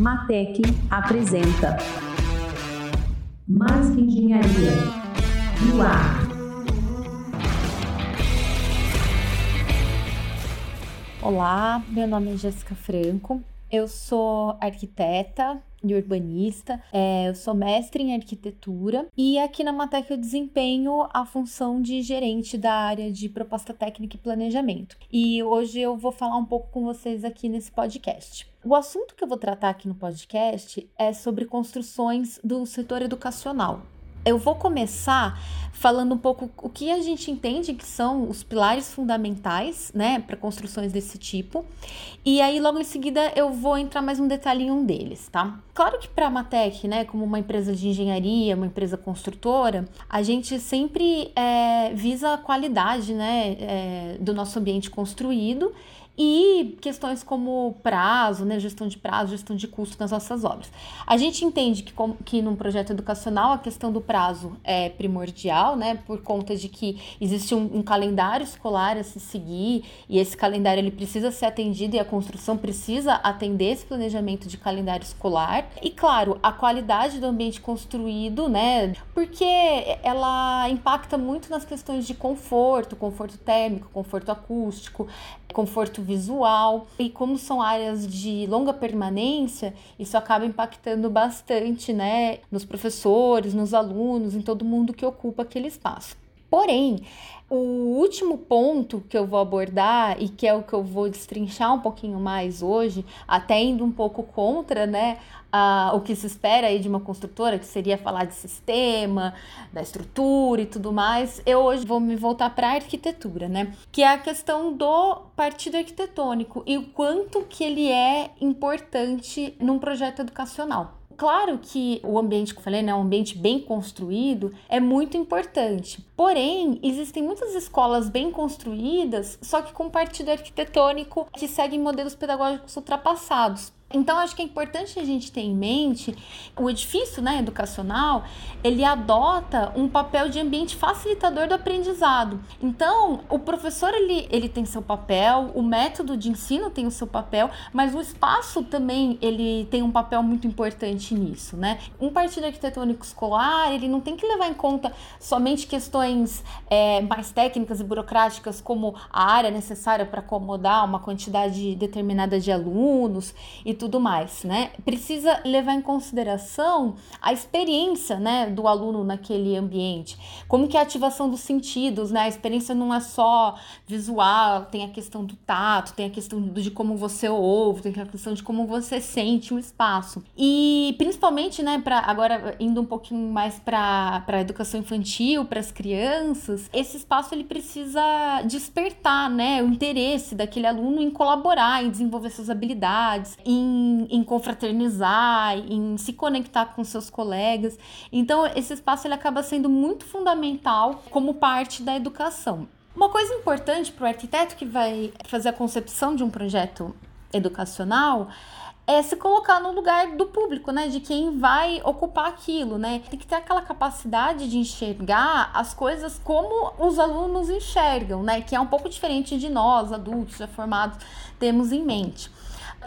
Matec apresenta Mais que Engenharia no ar. Olá, meu nome é Jéssica Franco, eu sou arquiteta e urbanista, é, eu sou mestre em arquitetura e aqui na Matec eu desempenho a função de gerente da área de proposta técnica e planejamento. E hoje eu vou falar um pouco com vocês aqui nesse podcast. O assunto que eu vou tratar aqui no podcast é sobre construções do setor educacional. Eu vou começar falando um pouco o que a gente entende que são os pilares fundamentais, né, para construções desse tipo. E aí logo em seguida eu vou entrar mais um detalhe em um deles, tá? Claro que para a Matec, né, como uma empresa de engenharia, uma empresa construtora, a gente sempre é, visa a qualidade, né, é, do nosso ambiente construído e questões como prazo, né, gestão de prazo, gestão de custo nas nossas obras. A gente entende que, com, que num projeto educacional a questão do prazo é primordial, né, por conta de que existe um, um, calendário escolar a se seguir e esse calendário ele precisa ser atendido e a construção precisa atender esse planejamento de calendário escolar. E claro, a qualidade do ambiente construído, né, porque ela impacta muito nas questões de conforto, conforto térmico, conforto acústico, conforto visual. E como são áreas de longa permanência, isso acaba impactando bastante, né, nos professores, nos alunos, em todo mundo que ocupa aquele espaço. Porém, o último ponto que eu vou abordar e que é o que eu vou destrinchar um pouquinho mais hoje, até indo um pouco contra, né, a, o que se espera aí de uma construtora, que seria falar de sistema, da estrutura e tudo mais, eu hoje vou me voltar para a arquitetura, né, que é a questão do partido arquitetônico e o quanto que ele é importante num projeto educacional. Claro que o ambiente que eu falei, né, um ambiente bem construído, é muito importante. Porém, existem muitas escolas bem construídas, só que com partido arquitetônico que seguem modelos pedagógicos ultrapassados. Então, acho que é importante a gente ter em mente o edifício né, educacional, ele adota um papel de ambiente facilitador do aprendizado. Então, o professor ele, ele tem seu papel, o método de ensino tem o seu papel, mas o espaço também ele tem um papel muito importante nisso, né? Um partido arquitetônico escolar, ele não tem que levar em conta somente questões é, mais técnicas e burocráticas, como a área necessária para acomodar uma quantidade determinada de alunos e tudo mais, né? Precisa levar em consideração a experiência, né, do aluno naquele ambiente. Como que é a ativação dos sentidos, né? A experiência não é só visual, tem a questão do tato, tem a questão de como você ouve, tem a questão de como você sente o espaço. E principalmente, né, para agora indo um pouquinho mais para a educação infantil, para as crianças, esse espaço ele precisa despertar, né, o interesse daquele aluno em colaborar, em desenvolver suas habilidades, em em, confraternizar, em se conectar com seus colegas. Então, esse espaço ele acaba sendo muito fundamental como parte da educação. Uma coisa importante para o arquiteto que vai fazer a concepção de um projeto educacional é se colocar no lugar do público, né? De quem vai ocupar aquilo, né? Tem que ter aquela capacidade de enxergar as coisas como os alunos enxergam, né? Que é um pouco diferente de nós, adultos já formados, temos em mente.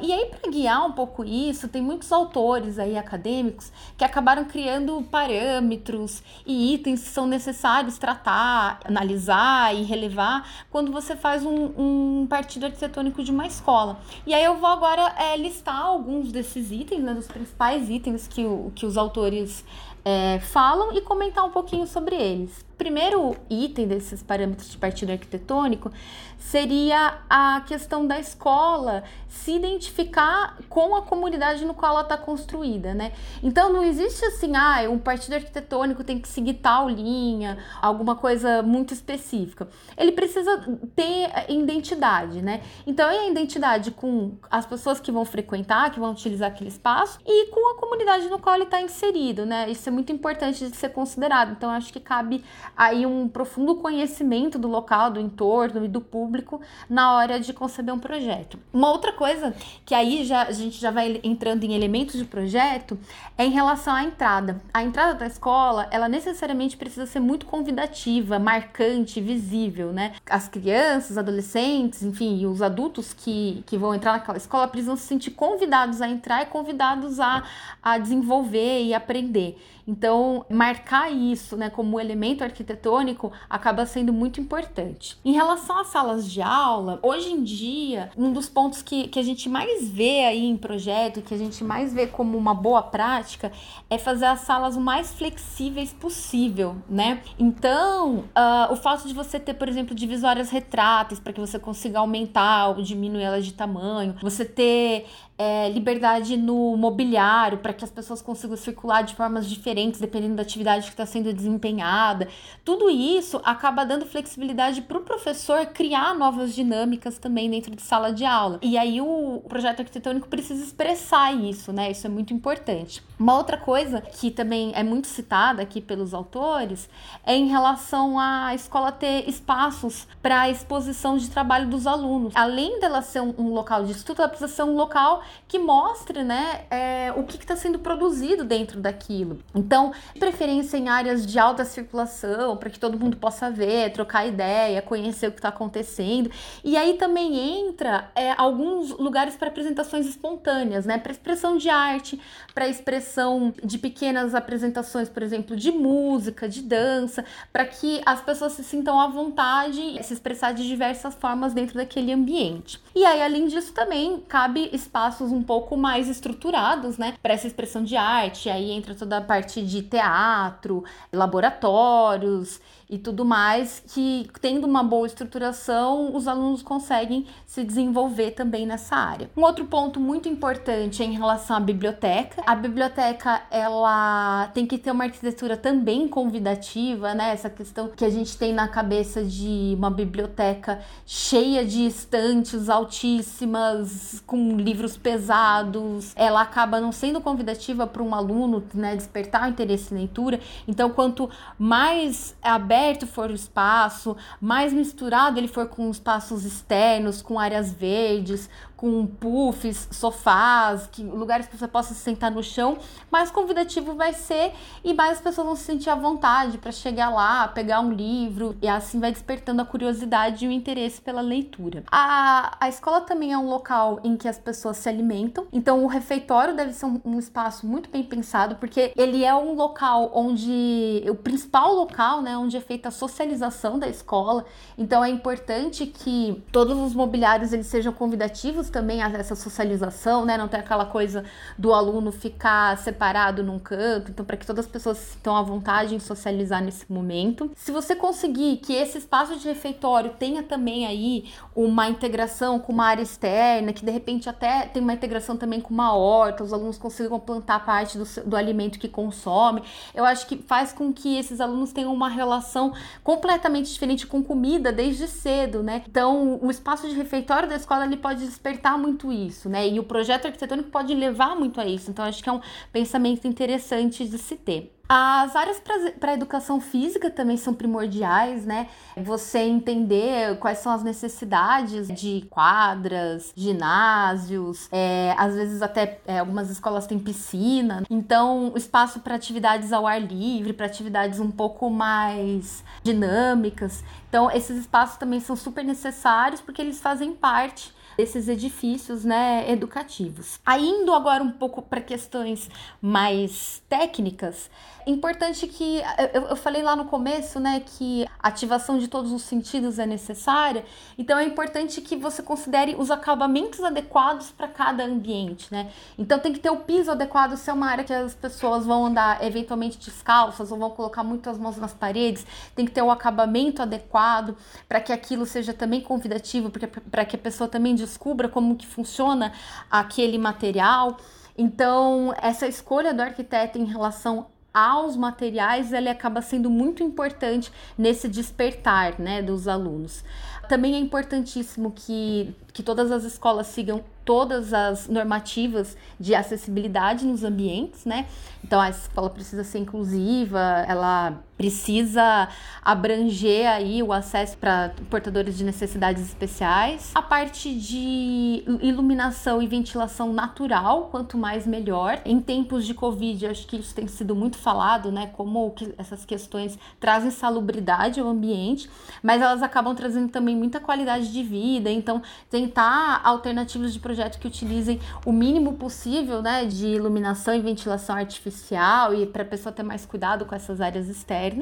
E aí, para guiar um pouco isso, tem muitos autores aí acadêmicos que acabaram criando parâmetros e itens que são necessários tratar, analisar e relevar quando você faz um, um partido arquitetônico de uma escola. E aí eu vou agora é, listar alguns desses itens, né, dos principais itens que, o, que os autores é, falam e comentar um pouquinho sobre eles primeiro item desses parâmetros de partido arquitetônico seria a questão da escola se identificar com a comunidade no qual ela está construída, né? Então não existe assim, ah, um partido arquitetônico tem que seguir tal linha, alguma coisa muito específica. Ele precisa ter identidade, né? Então é a identidade com as pessoas que vão frequentar, que vão utilizar aquele espaço e com a comunidade no qual ele está inserido, né? Isso é muito importante de ser considerado. Então, acho que cabe aí um profundo conhecimento do local, do entorno e do público na hora de conceber um projeto. Uma outra coisa que aí já, a gente já vai entrando em elementos de projeto é em relação à entrada. A entrada da escola, ela necessariamente precisa ser muito convidativa, marcante, visível, né? As crianças, adolescentes, enfim, os adultos que, que vão entrar naquela escola precisam se sentir convidados a entrar e convidados a, a desenvolver e aprender. Então, marcar isso né, como elemento arquitetônico acaba sendo muito importante. Em relação às salas de aula, hoje em dia, um dos pontos que, que a gente mais vê aí em projeto, que a gente mais vê como uma boa prática, é fazer as salas o mais flexíveis possível, né? Então, uh, o fato de você ter, por exemplo, divisórias retráteis para que você consiga aumentar ou diminuir elas de tamanho, você ter é, liberdade no mobiliário para que as pessoas consigam circular de formas diferentes dependendo da atividade que está sendo desempenhada. Tudo isso acaba dando flexibilidade para o professor criar novas dinâmicas também dentro de sala de aula. E aí o projeto arquitetônico precisa expressar isso, né? Isso é muito importante. Uma outra coisa que também é muito citada aqui pelos autores é em relação à escola ter espaços para exposição de trabalho dos alunos. Além dela ser um, um local de estudo, ela precisa ser um local que mostre né, é, o que está sendo produzido dentro daquilo. Então, preferência em áreas de alta circulação, para que todo mundo possa ver, trocar ideia, conhecer o que está acontecendo. E aí também entra é, alguns lugares para apresentações espontâneas, né? Para expressão de arte, para expressão de pequenas apresentações, por exemplo, de música, de dança, para que as pessoas se sintam à vontade se expressar de diversas formas dentro daquele ambiente. E aí, além disso, também cabe espaço espaços um pouco mais estruturados, né, para essa expressão de arte. Aí entra toda a parte de teatro, laboratórios e tudo mais, que tendo uma boa estruturação, os alunos conseguem se desenvolver também nessa área. Um outro ponto muito importante é em relação à biblioteca. A biblioteca, ela tem que ter uma arquitetura também convidativa, né? Essa questão que a gente tem na cabeça de uma biblioteca cheia de estantes altíssimas, com livros pesados, ela acaba não sendo convidativa para um aluno, né, despertar o interesse em leitura. Então, quanto mais aberto for o espaço, mais misturado ele for com espaços externos, com áreas verdes, com puffs, sofás, que, lugares que você possa se sentar no chão, mais convidativo vai ser e mais as pessoas vão se sentir à vontade para chegar lá, pegar um livro e assim vai despertando a curiosidade e o interesse pela leitura. A, a escola também é um local em que as pessoas se alimentam, então o refeitório deve ser um, um espaço muito bem pensado porque ele é um local onde o principal local, né, onde é feita a socialização da escola. Então é importante que todos os mobiliários eles sejam convidativos também essa socialização, né? Não tem aquela coisa do aluno ficar separado num canto, então para que todas as pessoas se sintam à vontade em socializar nesse momento. Se você conseguir que esse espaço de refeitório tenha também aí uma integração com uma área externa, que de repente até tem uma integração também com uma horta, os alunos consigam plantar parte do, do alimento que consome, eu acho que faz com que esses alunos tenham uma relação completamente diferente com comida desde cedo, né? Então, o espaço de refeitório da escola ele pode despertar muito isso, né? E o projeto arquitetônico pode levar muito a isso. Então, acho que é um pensamento interessante de se ter. As áreas para a educação física também são primordiais, né? Você entender quais são as necessidades de quadras, ginásios, é, às vezes até é, algumas escolas têm piscina, então espaço para atividades ao ar livre, para atividades um pouco mais dinâmicas. Então, esses espaços também são super necessários porque eles fazem parte desses edifícios né, educativos. Aí, indo agora um pouco para questões mais técnicas, importante que eu, eu falei lá no começo, né, que a ativação de todos os sentidos é necessária. Então é importante que você considere os acabamentos adequados para cada ambiente, né? Então tem que ter o piso adequado, se é uma área que as pessoas vão andar eventualmente descalças ou vão colocar muitas mãos nas paredes, tem que ter o acabamento adequado para que aquilo seja também convidativo, para que a pessoa também descubra como que funciona aquele material. Então, essa escolha do arquiteto em relação aos materiais, ele acaba sendo muito importante nesse despertar, né, dos alunos. Também é importantíssimo que, que todas as escolas sigam todas as normativas de acessibilidade nos ambientes, né? Então a escola precisa ser inclusiva, ela precisa abranger aí o acesso para portadores de necessidades especiais. A parte de iluminação e ventilação natural, quanto mais melhor. Em tempos de Covid, acho que isso tem sido muito falado, né? Como que essas questões trazem salubridade ao ambiente, mas elas acabam trazendo também muita qualidade de vida. Então, tentar alternativas de projeto que utilizem o mínimo possível, né, de iluminação e ventilação artificial e para a pessoa ter mais cuidado com essas áreas externas.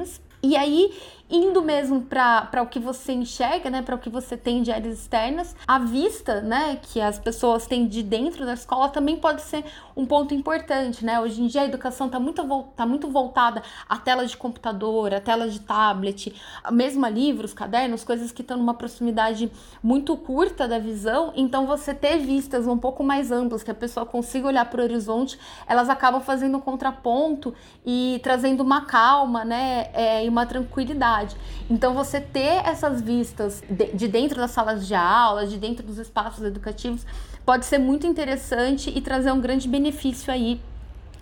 E aí, indo mesmo para o que você enxerga, né, para o que você tem de áreas externas, a vista, né, que as pessoas têm de dentro da escola também pode ser um ponto importante, né? Hoje em dia a educação está muito, tá muito voltada à tela de computador, à tela de tablet, mesmo a livros, cadernos, coisas que estão numa proximidade muito curta da visão. Então, você ter vistas um pouco mais amplas, que a pessoa consiga olhar para o horizonte, elas acabam fazendo um contraponto e trazendo uma calma, né, é, e uma tranquilidade. Então, você ter essas vistas de, de dentro das salas de aula, de dentro dos espaços educativos, pode ser muito interessante e trazer um grande benefício aí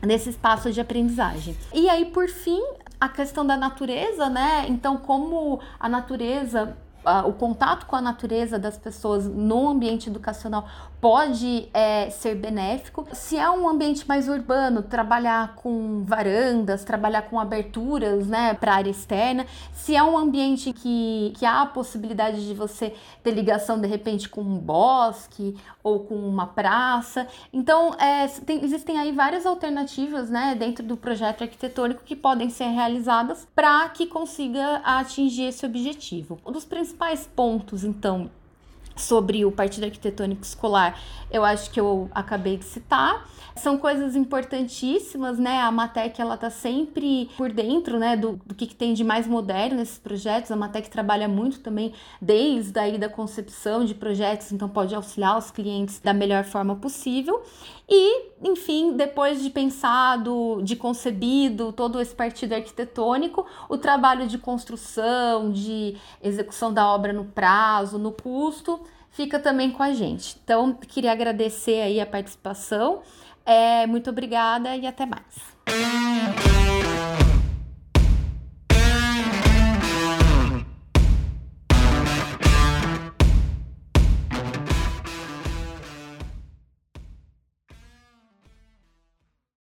nesse espaço de aprendizagem. E aí, por fim, a questão da natureza, né? Então, como a natureza o contato com a natureza das pessoas no ambiente educacional pode é, ser benéfico. Se é um ambiente mais urbano, trabalhar com varandas, trabalhar com aberturas né, para a área externa. Se é um ambiente que, que há a possibilidade de você ter ligação de repente com um bosque ou com uma praça. Então, é, tem, existem aí várias alternativas né, dentro do projeto arquitetônico que podem ser realizadas para que consiga atingir esse objetivo. Um dos principais pontos, então, sobre o Partido Arquitetônico Escolar, eu acho que eu acabei de citar. São coisas importantíssimas, né? A Matec, ela tá sempre por dentro, né, do, do que, que tem de mais moderno nesses projetos. A Matec trabalha muito também desde aí da concepção de projetos, então pode auxiliar os clientes da melhor forma possível. E, enfim, depois de pensado, de concebido todo esse partido arquitetônico, o trabalho de construção, de execução da obra no prazo, no custo, fica também com a gente. Então, queria agradecer aí a participação. É, muito obrigada e até mais.